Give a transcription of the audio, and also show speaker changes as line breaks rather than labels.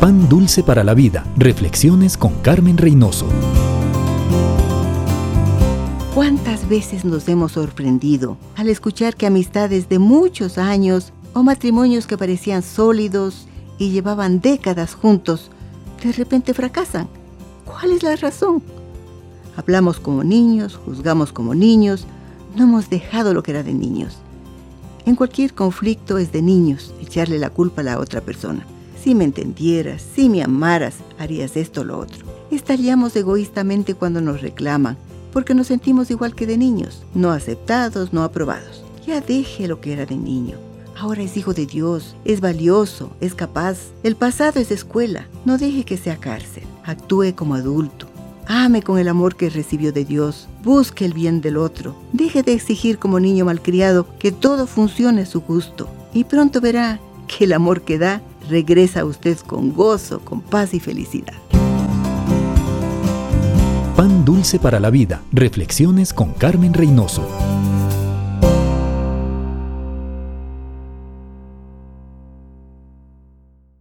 Pan Dulce para la Vida. Reflexiones con Carmen Reynoso.
¿Cuántas veces nos hemos sorprendido al escuchar que amistades de muchos años o matrimonios que parecían sólidos y llevaban décadas juntos, de repente fracasan? ¿Cuál es la razón? Hablamos como niños, juzgamos como niños, no hemos dejado lo que era de niños. En cualquier conflicto es de niños echarle la culpa a la otra persona. Si me entendieras, si me amaras, harías esto o lo otro. Estaríamos egoístamente cuando nos reclaman, porque nos sentimos igual que de niños, no aceptados, no aprobados. Ya deje lo que era de niño. Ahora es hijo de Dios, es valioso, es capaz. El pasado es escuela. No deje que sea cárcel. Actúe como adulto. Ame con el amor que recibió de Dios. Busque el bien del otro. Deje de exigir como niño malcriado que todo funcione a su gusto. Y pronto verá que el amor que da regresa usted con gozo, con paz y felicidad.
Pan dulce para la vida. Reflexiones con Carmen Reynoso.